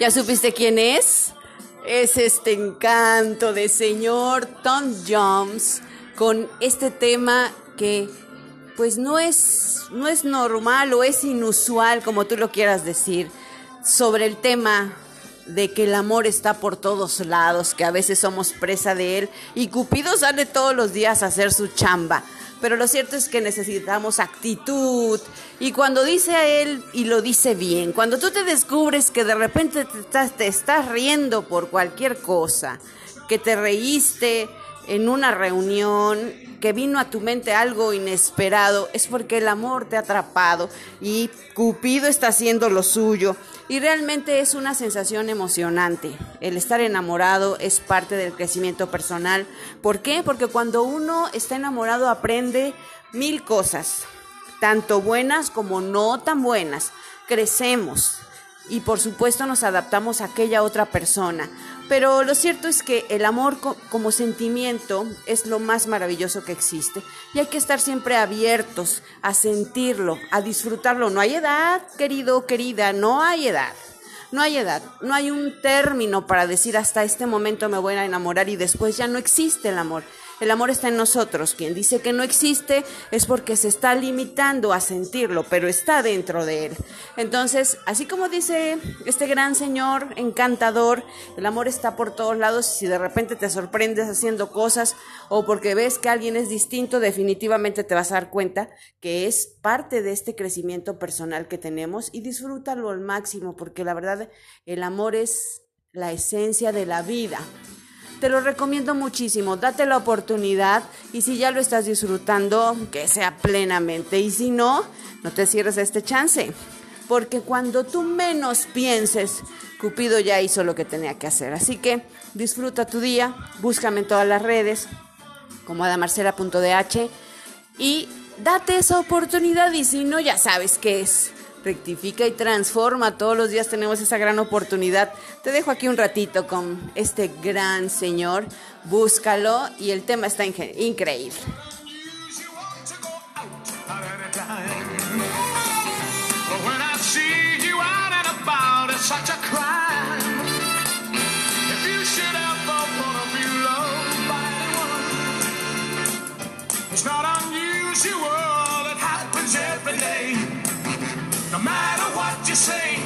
¿Ya supiste quién es? Es este encanto de señor Tom Jones con este tema que pues no es no es normal o es inusual como tú lo quieras decir sobre el tema de que el amor está por todos lados, que a veces somos presa de él y Cupido sale todos los días a hacer su chamba pero lo cierto es que necesitamos actitud. Y cuando dice a él, y lo dice bien, cuando tú te descubres que de repente te estás, te estás riendo por cualquier cosa, que te reíste en una reunión, que vino a tu mente algo inesperado, es porque el amor te ha atrapado y Cupido está haciendo lo suyo. Y realmente es una sensación emocionante. El estar enamorado es parte del crecimiento personal. ¿Por qué? Porque cuando uno está enamorado aprende mil cosas, tanto buenas como no tan buenas. Crecemos, y por supuesto nos adaptamos a aquella otra persona. Pero lo cierto es que el amor como sentimiento es lo más maravilloso que existe y hay que estar siempre abiertos a sentirlo, a disfrutarlo. No hay edad, querido, querida, no hay edad. No hay edad, no hay un término para decir hasta este momento me voy a enamorar y después ya no existe el amor. El amor está en nosotros. Quien dice que no existe es porque se está limitando a sentirlo, pero está dentro de él. Entonces, así como dice este gran señor encantador, el amor está por todos lados y si de repente te sorprendes haciendo cosas o porque ves que alguien es distinto, definitivamente te vas a dar cuenta que es parte de este crecimiento personal que tenemos y disfrútalo al máximo porque la verdad el amor es la esencia de la vida. Te lo recomiendo muchísimo, date la oportunidad y si ya lo estás disfrutando, que sea plenamente. Y si no, no te cierres este chance. Porque cuando tú menos pienses, Cupido ya hizo lo que tenía que hacer. Así que disfruta tu día, búscame en todas las redes como adamarcela.dh y date esa oportunidad y si no, ya sabes qué es rectifica y transforma. Todos los días tenemos esa gran oportunidad. Te dejo aquí un ratito con este gran señor. Búscalo y el tema está increíble. It's not unusual, happens just say.